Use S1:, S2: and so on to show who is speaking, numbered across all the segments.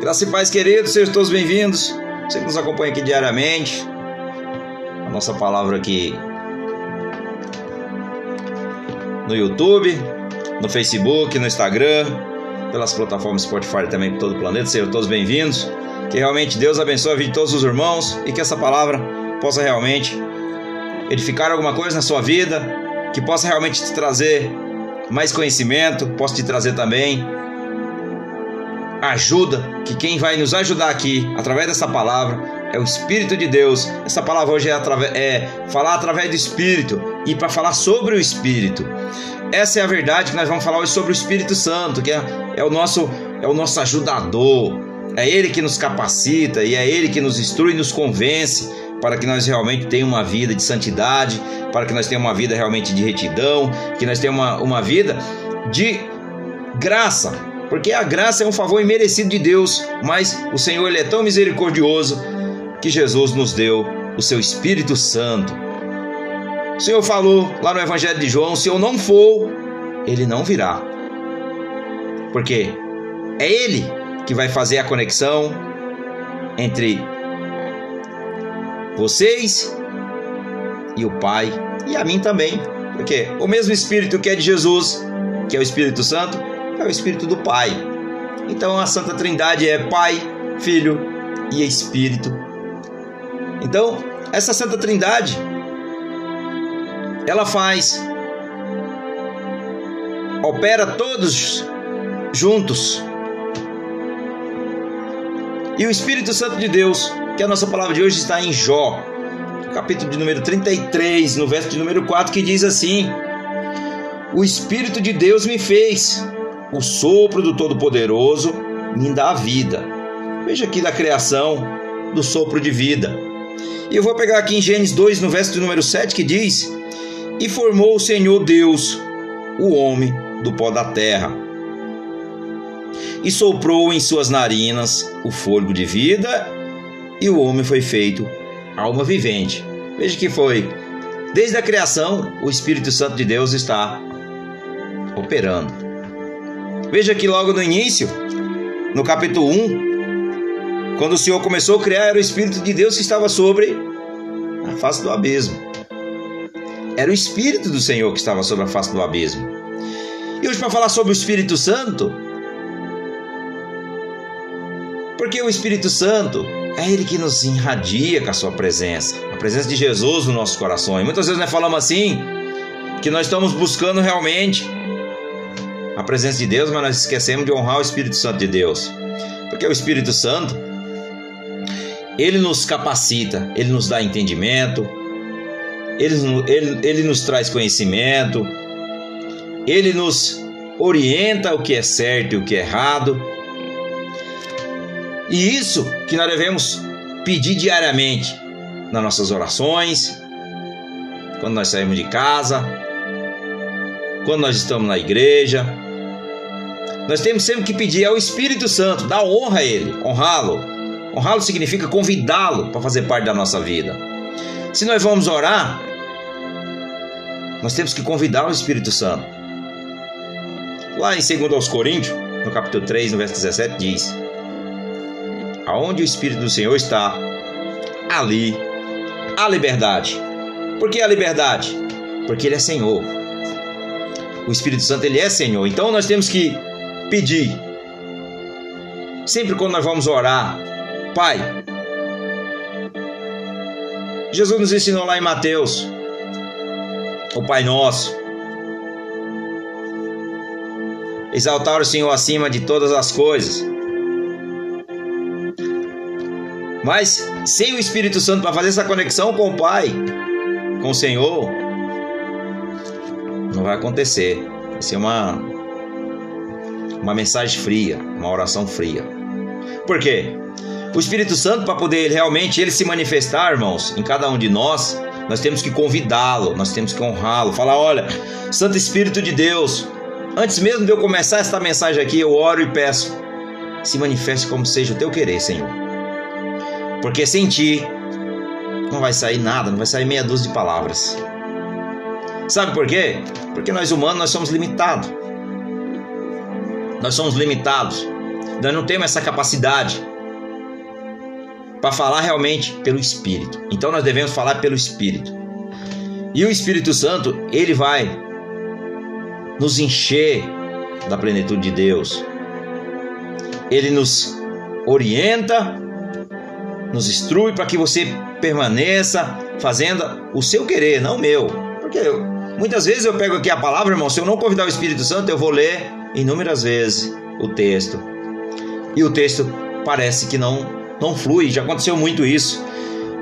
S1: Graça e paz, queridos, sejam todos bem-vindos. Você que nos acompanha aqui diariamente. A nossa palavra aqui no YouTube, no Facebook, no Instagram, pelas plataformas Spotify também por todo o planeta. Sejam todos bem-vindos. Que realmente Deus abençoe a vida de todos os irmãos e que essa palavra possa realmente edificar alguma coisa na sua vida, que possa realmente te trazer mais conhecimento, possa te trazer também ajuda, que quem vai nos ajudar aqui através dessa palavra é o Espírito de Deus. Essa palavra hoje é, é falar através do Espírito e para falar sobre o Espírito. Essa é a verdade que nós vamos falar hoje sobre o Espírito Santo, que é, é o nosso é o nosso ajudador. É ele que nos capacita e é ele que nos instrui e nos convence para que nós realmente tenhamos uma vida de santidade, para que nós tenhamos uma vida realmente de retidão, que nós tenhamos uma, uma vida de graça, porque a graça é um favor imerecido de Deus, mas o Senhor é tão misericordioso que Jesus nos deu o seu Espírito Santo. O Senhor falou lá no Evangelho de João: se eu não for, ele não virá. Porque é ele que vai fazer a conexão entre vocês e o Pai e a mim também. Porque o mesmo Espírito que é de Jesus, que é o Espírito Santo, é o Espírito do Pai. Então a Santa Trindade é Pai, Filho e Espírito. Então, essa Santa Trindade ela faz opera todos juntos. E o Espírito Santo de Deus, que a nossa palavra de hoje está em Jó, capítulo de número 33, no verso de número 4, que diz assim: O Espírito de Deus me fez o sopro do Todo-Poderoso me dá vida. Veja aqui da criação do sopro de vida. E eu vou pegar aqui em Gênesis 2, no verso número 7, que diz: E formou o Senhor Deus o homem do pó da terra, e soprou em suas narinas o fôlego de vida, e o homem foi feito alma vivente. Veja que foi desde a criação o Espírito Santo de Deus está operando. Veja que logo no início, no capítulo 1, quando o Senhor começou a criar, era o Espírito de Deus que estava sobre a face do abismo. Era o Espírito do Senhor que estava sobre a face do abismo. E hoje, para falar sobre o Espírito Santo, porque o Espírito Santo é ele que nos irradia com a sua presença, a presença de Jesus no nosso coração. E muitas vezes nós falamos assim, que nós estamos buscando realmente a presença de Deus, mas nós esquecemos de honrar o Espírito Santo de Deus. Porque o Espírito Santo, ele nos capacita, ele nos dá entendimento, ele, ele, ele nos traz conhecimento, ele nos orienta o que é certo e o que é errado. E isso que nós devemos pedir diariamente nas nossas orações, quando nós saímos de casa, quando nós estamos na igreja, nós temos sempre que pedir ao Espírito Santo, dar honra a Ele, honrá-lo. Honrá-lo significa convidá-lo para fazer parte da nossa vida. Se nós vamos orar, nós temos que convidar o Espírito Santo. Lá em 2 aos Coríntios, no capítulo 3, no verso 17, diz: Aonde o Espírito do Senhor está, ali há liberdade. Por que a liberdade? Porque Ele é Senhor. O Espírito Santo ele é Senhor. Então nós temos que pedir. Sempre quando nós vamos orar, Pai, Jesus nos ensinou lá em Mateus, o Pai Nosso, exaltar o Senhor acima de todas as coisas. Mas sem o Espírito Santo para fazer essa conexão com o Pai, com o Senhor, não vai acontecer. Vai ser uma uma mensagem fria, uma oração fria. Por quê? O Espírito Santo, para poder realmente ele se manifestar, irmãos, em cada um de nós, nós temos que convidá-lo, nós temos que honrá-lo, falar: olha, Santo Espírito de Deus, antes mesmo de eu começar esta mensagem aqui, eu oro e peço, se manifeste como seja o teu querer, Senhor. Porque sem ti não vai sair nada, não vai sair meia dúzia de palavras. Sabe por quê? Porque nós humanos nós somos limitados. Nós somos limitados. Nós não temos essa capacidade para falar realmente pelo Espírito. Então nós devemos falar pelo Espírito. E o Espírito Santo, ele vai nos encher da plenitude de Deus. Ele nos orienta, nos instrui para que você permaneça fazendo o seu querer, não o meu. Porque eu, muitas vezes eu pego aqui a palavra, irmão, se eu não convidar o Espírito Santo, eu vou ler inúmeras vezes o texto. E o texto parece que não não flui, já aconteceu muito isso.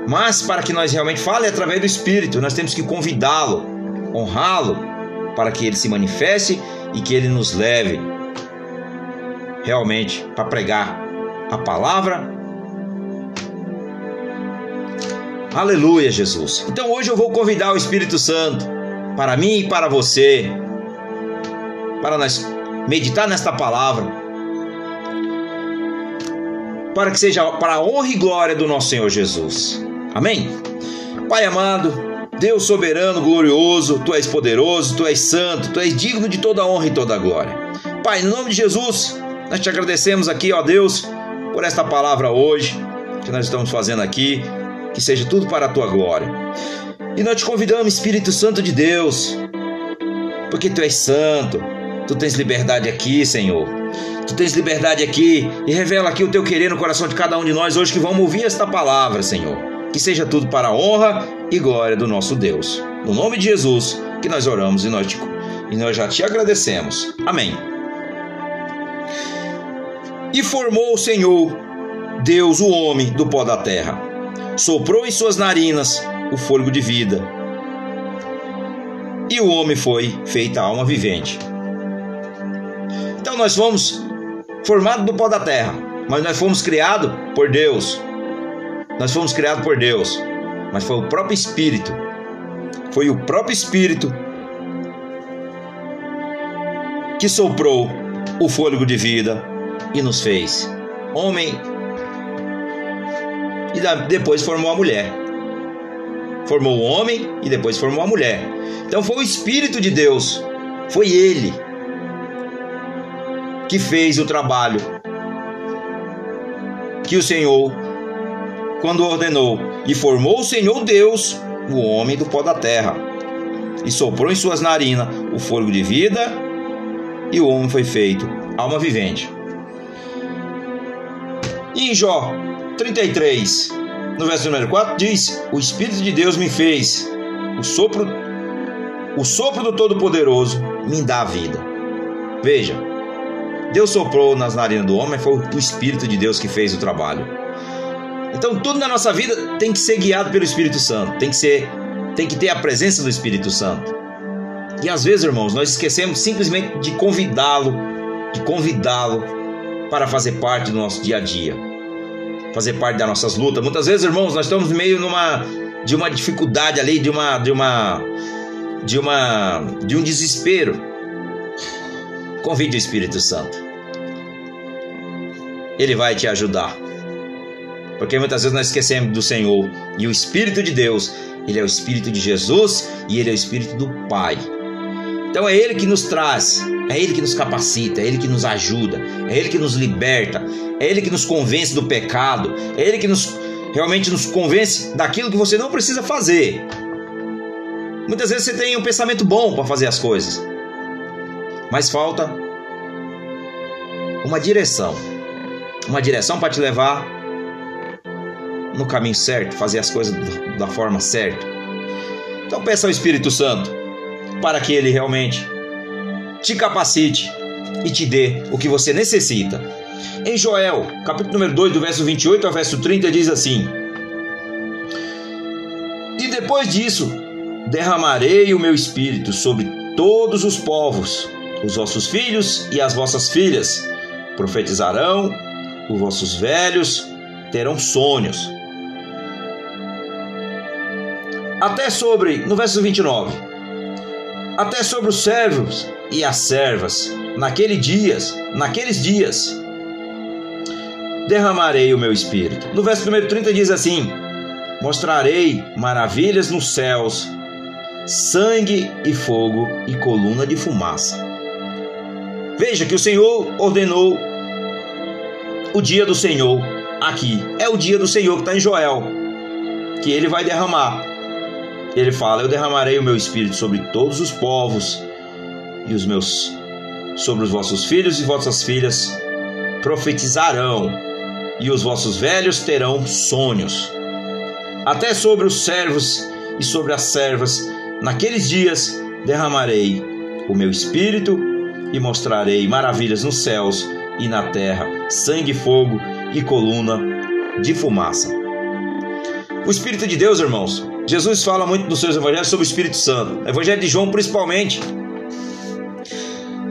S1: Mas para que nós realmente falem através do Espírito, nós temos que convidá-lo, honrá-lo, para que ele se manifeste e que ele nos leve realmente para pregar a palavra. Aleluia, Jesus. Então hoje eu vou convidar o Espírito Santo para mim e para você, para nós meditar nesta palavra para que seja para a honra e glória do nosso Senhor Jesus. Amém? Pai amado, Deus soberano, glorioso, tu és poderoso, tu és santo, tu és digno de toda honra e toda glória. Pai, em nome de Jesus, nós te agradecemos aqui, ó Deus, por esta palavra hoje que nós estamos fazendo aqui, que seja tudo para a tua glória. E nós te convidamos, Espírito Santo de Deus, porque tu és santo, tu tens liberdade aqui, Senhor. Tu tens liberdade aqui e revela aqui o teu querer no coração de cada um de nós hoje que vamos ouvir esta palavra, Senhor. Que seja tudo para a honra e glória do nosso Deus. No nome de Jesus que nós oramos e nós, te, e nós já te agradecemos. Amém. E formou o Senhor, Deus, o homem do pó da terra. Soprou em suas narinas o fôlego de vida. E o homem foi feita alma vivente. Nós fomos formado do pó da terra, mas nós fomos criados por Deus. Nós fomos criados por Deus, mas foi o próprio Espírito. Foi o próprio Espírito que soprou o fôlego de vida e nos fez homem e depois formou a mulher. Formou o homem e depois formou a mulher. Então foi o Espírito de Deus, foi Ele que fez o trabalho que o Senhor, quando ordenou, e formou o Senhor Deus o homem do pó da terra, e soprou em suas narinas o fôlego de vida, e o homem foi feito alma vivente. E em Jó 33, no verso número 4, diz: O Espírito de Deus me fez, o sopro, o sopro do Todo-Poderoso me dá vida. Veja, Deus soprou nas narinas do homem, foi o Espírito de Deus que fez o trabalho. Então tudo na nossa vida tem que ser guiado pelo Espírito Santo, tem que ser, tem que ter a presença do Espírito Santo. E às vezes, irmãos, nós esquecemos simplesmente de convidá-lo, de convidá-lo para fazer parte do nosso dia a dia, fazer parte das nossas lutas. Muitas vezes, irmãos, nós estamos meio numa de uma dificuldade ali, de uma de uma de uma de um desespero. Convide o Espírito Santo. Ele vai te ajudar. Porque muitas vezes nós esquecemos do Senhor. E o Espírito de Deus, ele é o Espírito de Jesus e ele é o Espírito do Pai. Então é Ele que nos traz, é Ele que nos capacita, é Ele que nos ajuda, é Ele que nos liberta, é Ele que nos convence do pecado, é Ele que nos realmente nos convence daquilo que você não precisa fazer. Muitas vezes você tem um pensamento bom para fazer as coisas, mas falta uma direção. Uma direção para te levar no caminho certo, fazer as coisas da forma certa. Então peça ao Espírito Santo para que ele realmente te capacite e te dê o que você necessita. Em Joel, capítulo número 2, do verso 28 ao verso 30, diz assim: E depois disso, derramarei o meu espírito sobre todos os povos os vossos filhos e as vossas filhas profetizarão, os vossos velhos terão sonhos. Até sobre, no verso 29, até sobre os servos e as servas, naqueles dias, naqueles dias, derramarei o meu espírito. No verso 30 diz assim: Mostrarei maravilhas nos céus, sangue e fogo e coluna de fumaça. Veja que o Senhor ordenou o dia do Senhor aqui. É o dia do Senhor que está em Joel, que ele vai derramar. Ele fala: Eu derramarei o meu espírito sobre todos os povos e os meus sobre os vossos filhos e vossas filhas profetizarão, e os vossos velhos terão sonhos. Até sobre os servos e sobre as servas, naqueles dias derramarei o meu espírito e mostrarei maravilhas nos céus e na terra, sangue, fogo e coluna de fumaça. O Espírito de Deus, irmãos, Jesus fala muito nos seus evangelhos sobre o Espírito Santo. Evangelho de João, principalmente.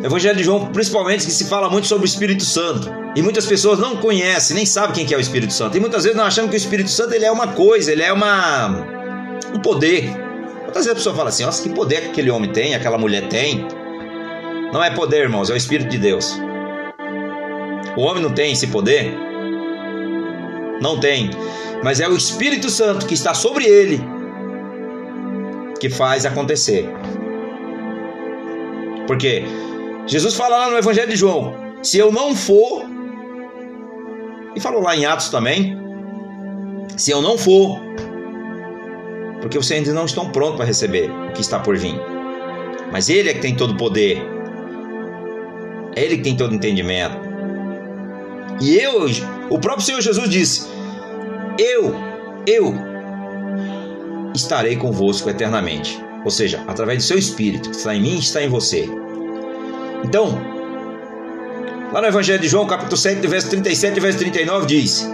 S1: Evangelho de João, principalmente, que se fala muito sobre o Espírito Santo. E muitas pessoas não conhecem, nem sabem quem é o Espírito Santo. E muitas vezes não acham que o Espírito Santo ele é uma coisa, ele é uma um poder. Muitas vezes a pessoa fala assim: Nossa, que poder que aquele homem tem, aquela mulher tem. Não é poder, irmãos, é o Espírito de Deus. O homem não tem esse poder? Não tem. Mas é o Espírito Santo que está sobre ele que faz acontecer. Porque Jesus fala lá no Evangelho de João: se eu não for, e falou lá em Atos também, se eu não for, porque vocês ainda não estão prontos para receber o que está por vir. Mas Ele é que tem todo o poder, é Ele que tem todo entendimento. E eu, o próprio Senhor Jesus disse: Eu, eu estarei convosco eternamente. Ou seja, através do seu Espírito que está em mim está em você. Então, lá no Evangelho de João, capítulo 7, verso 37 e verso 39, diz: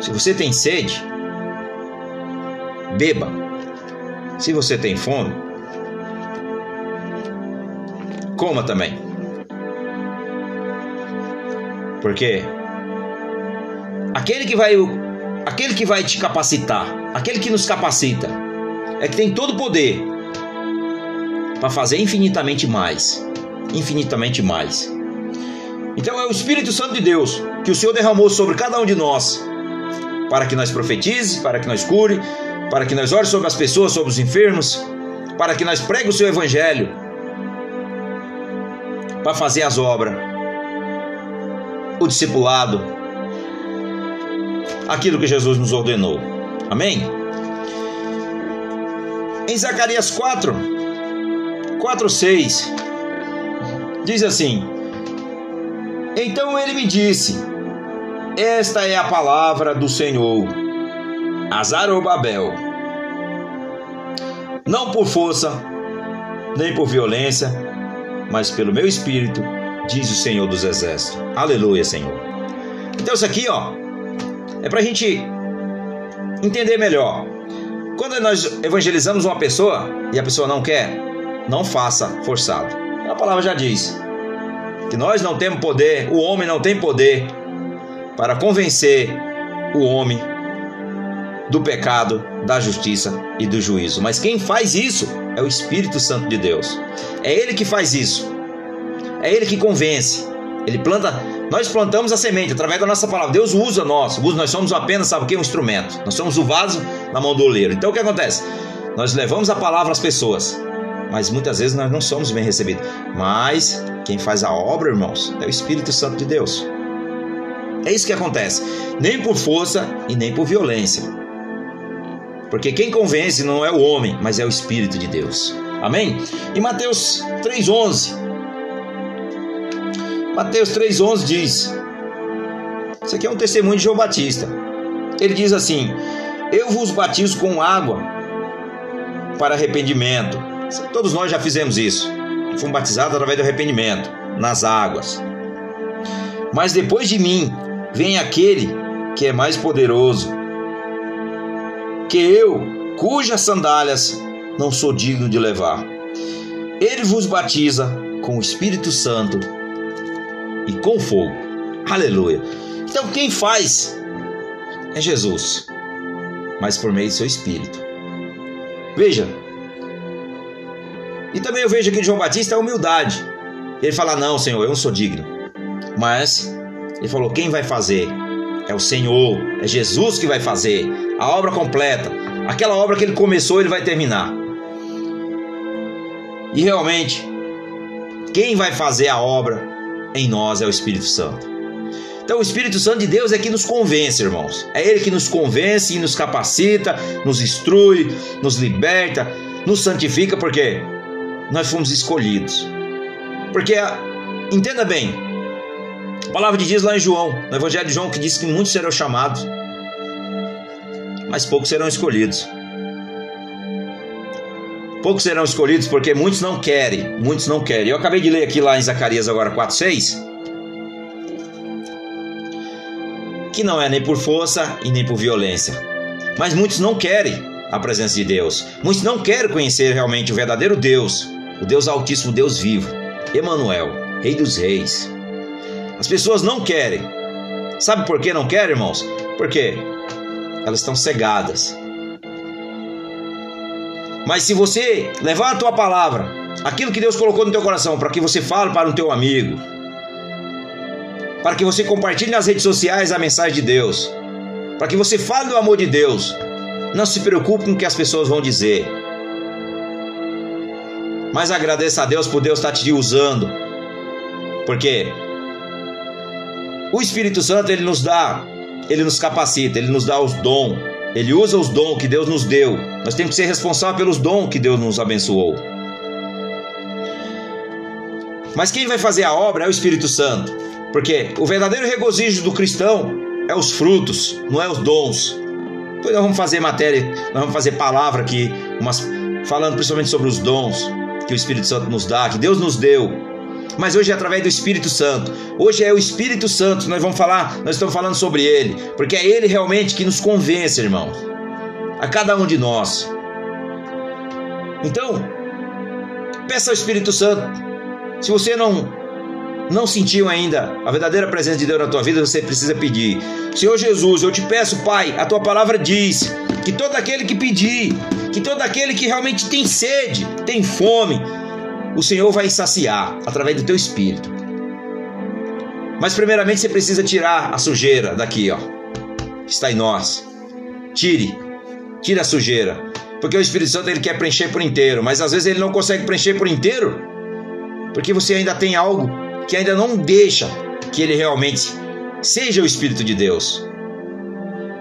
S1: Se você tem sede, beba. Se você tem fome, coma também. Porque aquele que vai aquele que vai te capacitar, aquele que nos capacita, é que tem todo o poder para fazer infinitamente mais, infinitamente mais. Então é o Espírito Santo de Deus que o Senhor derramou sobre cada um de nós, para que nós profetize, para que nós cure, para que nós ore sobre as pessoas, sobre os enfermos, para que nós pregue o seu evangelho, para fazer as obras, o discipulado, aquilo que Jesus nos ordenou. Amém? Em Zacarias 4, 4, 6, diz assim: Então ele me disse: Esta é a palavra do Senhor, Azarobabel. Não por força, nem por violência, mas pelo meu espírito, diz o Senhor dos Exércitos. Aleluia, Senhor. Então, isso aqui, ó, é para a gente entender melhor. Quando nós evangelizamos uma pessoa e a pessoa não quer, não faça forçado. A palavra já diz que nós não temos poder, o homem não tem poder para convencer o homem do pecado, da justiça e do juízo. Mas quem faz isso é o Espírito Santo de Deus. É ele que faz isso. É ele que convence. Ele planta nós plantamos a semente através da nossa palavra. Deus usa nós. Nós somos apenas, sabe o que? Um instrumento. Nós somos o vaso na mão do oleiro. Então o que acontece? Nós levamos a palavra às pessoas. Mas muitas vezes nós não somos bem recebidos. Mas quem faz a obra, irmãos, é o Espírito Santo de Deus. É isso que acontece. Nem por força e nem por violência. Porque quem convence não é o homem, mas é o Espírito de Deus. Amém? Em Mateus 3,11 Mateus 3,11 diz: Isso aqui é um testemunho de João Batista. Ele diz assim: Eu vos batizo com água para arrependimento. Todos nós já fizemos isso. Fomos batizados através do arrependimento, nas águas. Mas depois de mim vem aquele que é mais poderoso que eu, cujas sandálias não sou digno de levar. Ele vos batiza com o Espírito Santo e com fogo. Aleluia. Então quem faz é Jesus, mas por meio do seu Espírito. Veja. E também eu vejo aqui de João Batista a humildade. Ele fala: Não, Senhor, eu não sou digno. Mas ele falou: Quem vai fazer? É o Senhor, é Jesus que vai fazer a obra completa. Aquela obra que ele começou, ele vai terminar. E realmente, quem vai fazer a obra em nós é o Espírito Santo. Então, o Espírito Santo de Deus é que nos convence, irmãos. É Ele que nos convence e nos capacita, nos instrui, nos liberta, nos santifica, porque nós fomos escolhidos. Porque, entenda bem, a palavra de Deus lá em João, no Evangelho de João, que diz que muitos serão chamados, mas poucos serão escolhidos. Poucos serão escolhidos porque muitos não querem, muitos não querem. Eu acabei de ler aqui lá em Zacarias agora 4:6, que não é nem por força e nem por violência. Mas muitos não querem a presença de Deus. Muitos não querem conhecer realmente o verdadeiro Deus, o Deus Altíssimo, Deus vivo, Emanuel, Rei dos Reis. As pessoas não querem. Sabe por que não querem, irmãos? Porque elas estão cegadas mas se você levar a tua palavra, aquilo que Deus colocou no teu coração, para que você fale para o teu amigo, para que você compartilhe nas redes sociais a mensagem de Deus, para que você fale do amor de Deus, não se preocupe com o que as pessoas vão dizer. Mas agradeça a Deus por Deus estar te usando. Porque o Espírito Santo ele nos dá, ele nos capacita, ele nos dá os dons ele usa os dons que Deus nos deu. Nós temos que ser responsáveis pelos dons que Deus nos abençoou. Mas quem vai fazer a obra é o Espírito Santo. Porque o verdadeiro regozijo do cristão é os frutos, não é os dons. Depois nós vamos fazer matéria, nós vamos fazer palavra aqui, umas, falando principalmente sobre os dons que o Espírito Santo nos dá, que Deus nos deu mas hoje é através do Espírito Santo. Hoje é o Espírito Santo, nós vamos falar, nós estamos falando sobre ele, porque é ele realmente que nos convence, irmão. A cada um de nós. Então, peça ao Espírito Santo. Se você não não sentiu ainda a verdadeira presença de Deus na tua vida, você precisa pedir. Senhor Jesus, eu te peço, Pai, a tua palavra diz que todo aquele que pedir, que todo aquele que realmente tem sede, tem fome, o Senhor vai saciar através do teu espírito. Mas primeiramente você precisa tirar a sujeira daqui, ó. Está em nós. Tire. Tire a sujeira. Porque o Espírito Santo ele quer preencher por inteiro, mas às vezes ele não consegue preencher por inteiro. Porque você ainda tem algo que ainda não deixa que ele realmente seja o Espírito de Deus.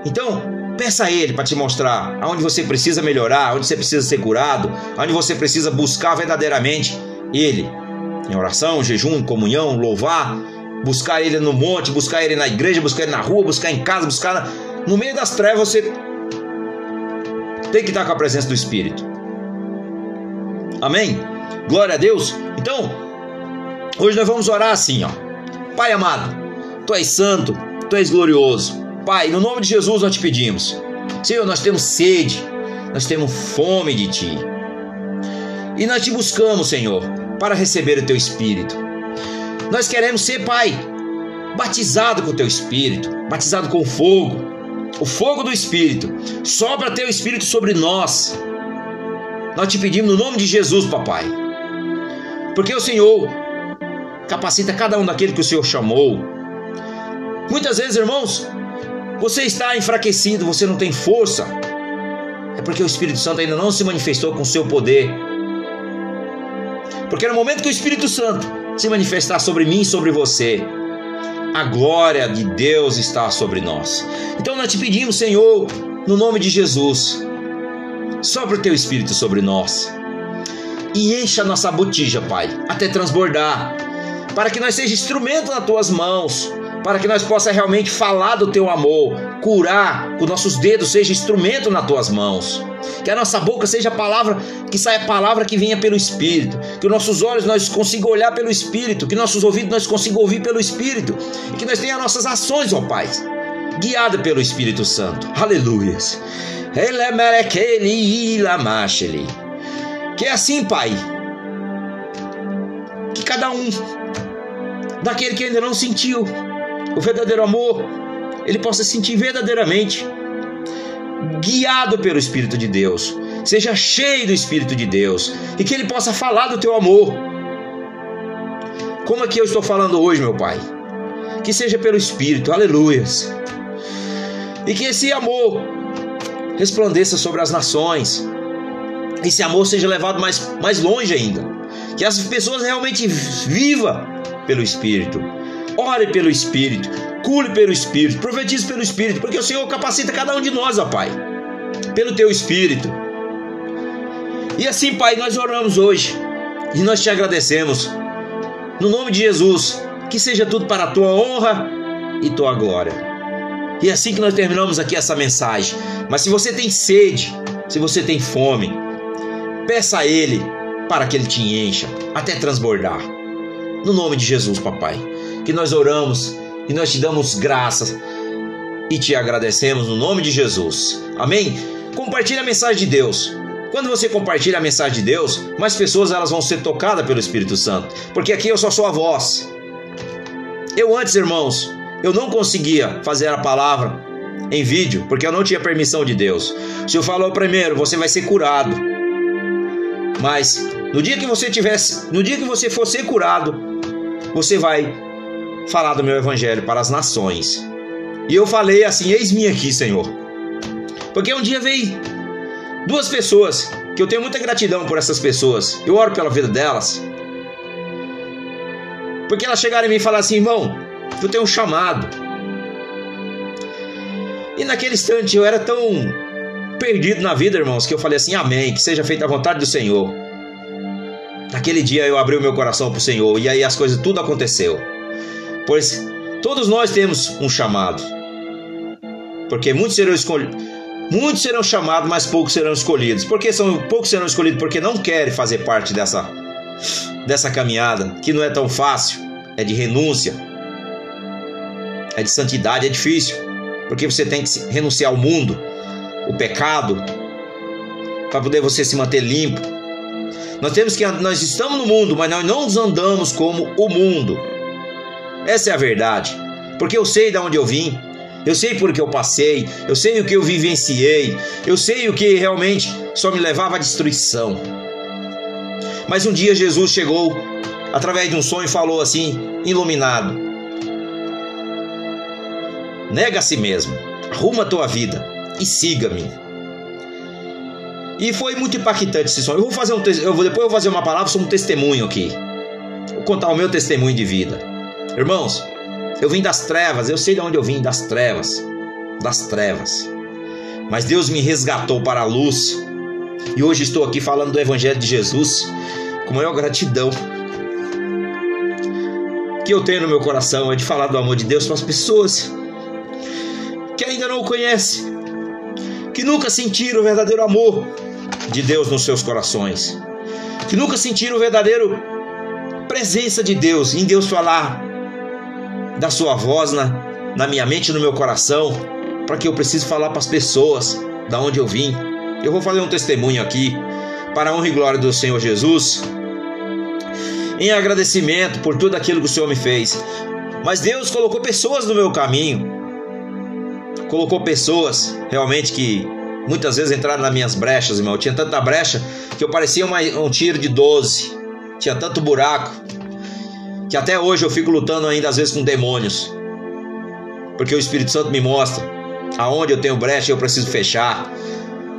S1: Então, Peça a Ele para te mostrar aonde você precisa melhorar, onde você precisa ser curado, onde você precisa buscar verdadeiramente Ele. Em oração, jejum, comunhão, louvar, buscar Ele no monte, buscar Ele na igreja, buscar Ele na rua, buscar em casa, buscar no meio das trevas. Você tem que estar com a presença do Espírito. Amém? Glória a Deus. Então, hoje nós vamos orar assim, ó. Pai amado, Tu és santo, Tu és glorioso. Pai, no nome de Jesus nós te pedimos. Senhor, nós temos sede, nós temos fome de Ti. E nós te buscamos, Senhor, para receber o Teu Espírito. Nós queremos ser, Pai, batizado com o Teu Espírito, batizado com fogo, o fogo do Espírito. Sobra Teu Espírito sobre nós. Nós te pedimos no nome de Jesus, Papai. Porque o Senhor capacita cada um daquele que o Senhor chamou. Muitas vezes, irmãos, você está enfraquecido, você não tem força. É porque o Espírito Santo ainda não se manifestou com seu poder. Porque no momento que o Espírito Santo se manifestar sobre mim e sobre você, a glória de Deus está sobre nós. Então nós te pedimos, Senhor, no nome de Jesus, sopra o teu Espírito sobre nós e encha a nossa botija, Pai, até transbordar, para que nós seja instrumento nas tuas mãos para que nós possa realmente falar do teu amor, curar, que os nossos dedos sejam instrumento nas tuas mãos. Que a nossa boca seja palavra, que saia palavra que venha pelo Espírito. Que os nossos olhos nós consigamos olhar pelo Espírito. Que nossos ouvidos nós consigamos ouvir pelo Espírito. E que nós tenhamos nossas ações, ó Pai, guiada pelo Espírito Santo. Aleluias. Que é assim, Pai. Que cada um daquele que ainda não sentiu o verdadeiro amor, ele possa sentir verdadeiramente guiado pelo Espírito de Deus, seja cheio do Espírito de Deus e que ele possa falar do teu amor. Como aqui eu estou falando hoje, meu Pai, que seja pelo Espírito, aleluias, e que esse amor resplandeça sobre as nações, esse amor seja levado mais, mais longe ainda, que as pessoas realmente vivam pelo Espírito. Ore pelo Espírito, cure pelo Espírito, profetize pelo Espírito, porque o Senhor capacita cada um de nós, ó Pai, pelo Teu Espírito. E assim, Pai, nós oramos hoje e nós te agradecemos. No nome de Jesus, que seja tudo para a tua honra e tua glória. E é assim que nós terminamos aqui essa mensagem. Mas se você tem sede, se você tem fome, peça a Ele para que Ele te encha até transbordar. No nome de Jesus, papai, que nós oramos e nós te damos graças e te agradecemos no nome de Jesus. Amém? Compartilhe a mensagem de Deus. Quando você compartilha a mensagem de Deus, mais pessoas elas vão ser tocadas pelo Espírito Santo, porque aqui eu só sou a voz. Eu antes, irmãos, eu não conseguia fazer a palavra em vídeo, porque eu não tinha permissão de Deus. O Senhor falou primeiro, você vai ser curado. Mas no dia que você tivesse, no dia que você for ser curado, você vai falar do meu evangelho para as nações. E eu falei assim: Eis-me aqui, Senhor. Porque um dia veio Duas pessoas que eu tenho muita gratidão por essas pessoas. Eu oro pela vida delas. Porque elas chegaram em mim e falaram assim, irmão, eu tenho um chamado. E naquele instante eu era tão perdido na vida, irmãos, que eu falei assim, amém, que seja feita a vontade do Senhor. Naquele dia eu abri o meu coração para o Senhor e aí as coisas tudo aconteceu. Pois todos nós temos um chamado. Porque muitos serão escolhidos Muitos serão chamados, mas poucos serão escolhidos. Por que são poucos serão escolhidos? Porque não querem fazer parte dessa dessa caminhada, que não é tão fácil, é de renúncia. É de santidade, é difícil, porque você tem que renunciar ao mundo, o pecado, para poder você se manter limpo. Nós temos que nós estamos no mundo, mas nós não andamos como o mundo. Essa é a verdade. Porque eu sei de onde eu vim, eu sei por que eu passei, eu sei o que eu vivenciei, eu sei o que realmente só me levava à destruição. Mas um dia Jesus chegou através de um sonho e falou assim, iluminado: Nega a si mesmo, arruma a tua vida e siga-me. E foi muito impactante esse sonho. Eu vou fazer um eu vou, depois eu vou fazer uma palavra sobre um testemunho aqui. Vou contar o meu testemunho de vida. Irmãos, eu vim das trevas, eu sei de onde eu vim, das trevas, das trevas. Mas Deus me resgatou para a luz. E hoje estou aqui falando do Evangelho de Jesus com maior gratidão que eu tenho no meu coração é de falar do amor de Deus para as pessoas que ainda não o conhecem, que nunca sentiram o verdadeiro amor de Deus nos seus corações, que nunca sentiram o verdadeiro presença de Deus, em Deus falar da sua voz na, na minha mente e no meu coração, para que eu precise falar para as pessoas da onde eu vim. Eu vou fazer um testemunho aqui para a honra e glória do Senhor Jesus, em agradecimento por tudo aquilo que o Senhor me fez. Mas Deus colocou pessoas no meu caminho, colocou pessoas realmente que muitas vezes entraram nas minhas brechas, irmão. Eu tinha tanta brecha que eu parecia uma, um tiro de 12, tinha tanto buraco que até hoje eu fico lutando ainda às vezes com demônios. Porque o Espírito Santo me mostra aonde eu tenho brecha eu preciso fechar.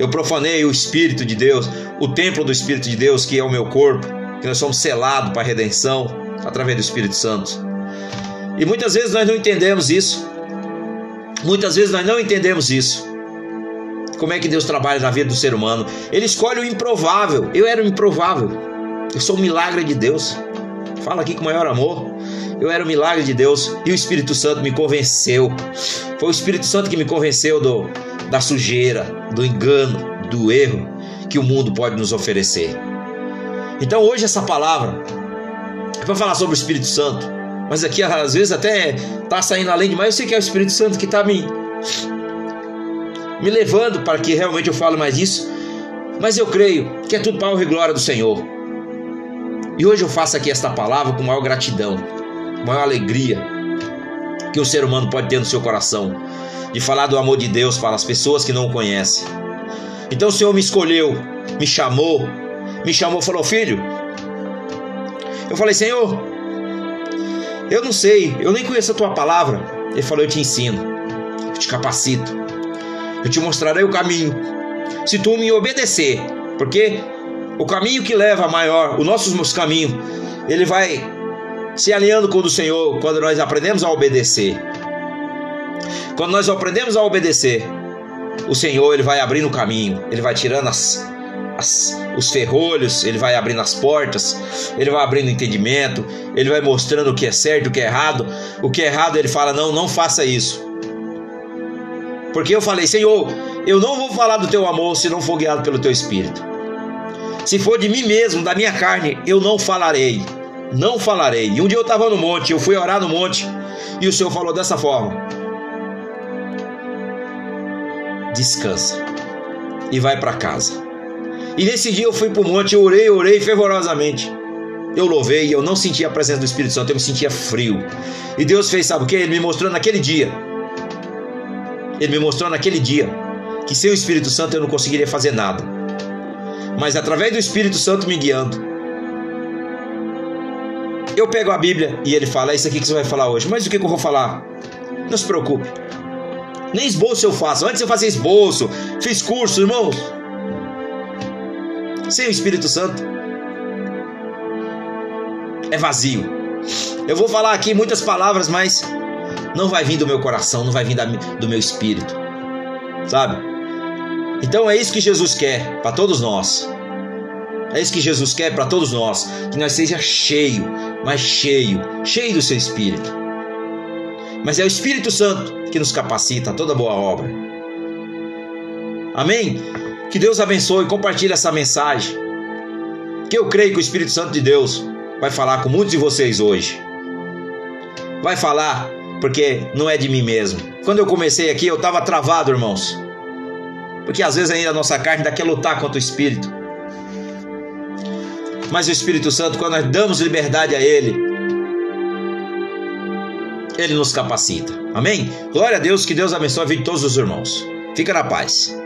S1: Eu profanei o Espírito de Deus, o templo do Espírito de Deus, que é o meu corpo, que nós somos selados para a redenção através do Espírito Santo. E muitas vezes nós não entendemos isso. Muitas vezes nós não entendemos isso. Como é que Deus trabalha na vida do ser humano? Ele escolhe o improvável. Eu era o improvável. Eu sou um milagre de Deus fala aqui com maior amor. Eu era o milagre de Deus e o Espírito Santo me convenceu. Foi o Espírito Santo que me convenceu do, da sujeira, do engano, do erro que o mundo pode nos oferecer. Então hoje essa palavra é para falar sobre o Espírito Santo, mas aqui às vezes até tá saindo além demais. Eu sei que é o Espírito Santo que está me me levando para que realmente eu fale mais disso, mas eu creio que é tudo para a glória do Senhor. E hoje eu faço aqui esta palavra com maior gratidão, maior alegria que o ser humano pode ter no seu coração, de falar do amor de Deus para as pessoas que não o conhecem. Então o Senhor me escolheu, me chamou, me chamou falou: Filho, eu falei: Senhor, eu não sei, eu nem conheço a tua palavra. Ele falou: Eu te ensino, eu te capacito, eu te mostrarei o caminho. Se tu me obedecer, porque o caminho que leva a maior, o nosso caminho, ele vai se alinhando com o do Senhor quando nós aprendemos a obedecer. Quando nós aprendemos a obedecer, o Senhor ele vai abrindo o caminho, ele vai tirando as, as, os ferrolhos, ele vai abrindo as portas, ele vai abrindo entendimento, ele vai mostrando o que é certo, o que é errado. O que é errado ele fala: não, não faça isso. Porque eu falei, Senhor, eu não vou falar do teu amor se não for guiado pelo teu espírito. Se for de mim mesmo, da minha carne, eu não falarei. Não falarei. E um dia eu estava no monte, eu fui orar no monte, e o Senhor falou dessa forma: Descansa e vai para casa. E nesse dia eu fui para o monte, eu orei, orei fervorosamente. Eu louvei, eu não sentia a presença do Espírito Santo, eu me sentia frio. E Deus fez, sabe o que? Ele me mostrou naquele dia. Ele me mostrou naquele dia que sem o Espírito Santo eu não conseguiria fazer nada. Mas através do Espírito Santo me guiando, eu pego a Bíblia e ele fala: É isso aqui que você vai falar hoje. Mas o que, que eu vou falar? Não se preocupe. Nem esboço eu faço. Antes eu fazia esboço, fiz curso, irmãos. Sem o Espírito Santo é vazio. Eu vou falar aqui muitas palavras, mas não vai vir do meu coração, não vai vir do meu espírito. Sabe? Então é isso que Jesus quer para todos nós. É isso que Jesus quer para todos nós, que nós seja cheio, mas cheio, cheio do seu espírito. Mas é o Espírito Santo que nos capacita a toda boa obra. Amém? Que Deus abençoe compartilhe essa mensagem. Que eu creio que o Espírito Santo de Deus vai falar com muitos de vocês hoje. Vai falar porque não é de mim mesmo. Quando eu comecei aqui, eu estava travado, irmãos. Porque às vezes ainda a nossa carne ainda quer lutar contra o Espírito. Mas o Espírito Santo, quando nós damos liberdade a Ele, Ele nos capacita. Amém? Glória a Deus, que Deus abençoe a vida de todos os irmãos. Fica na paz.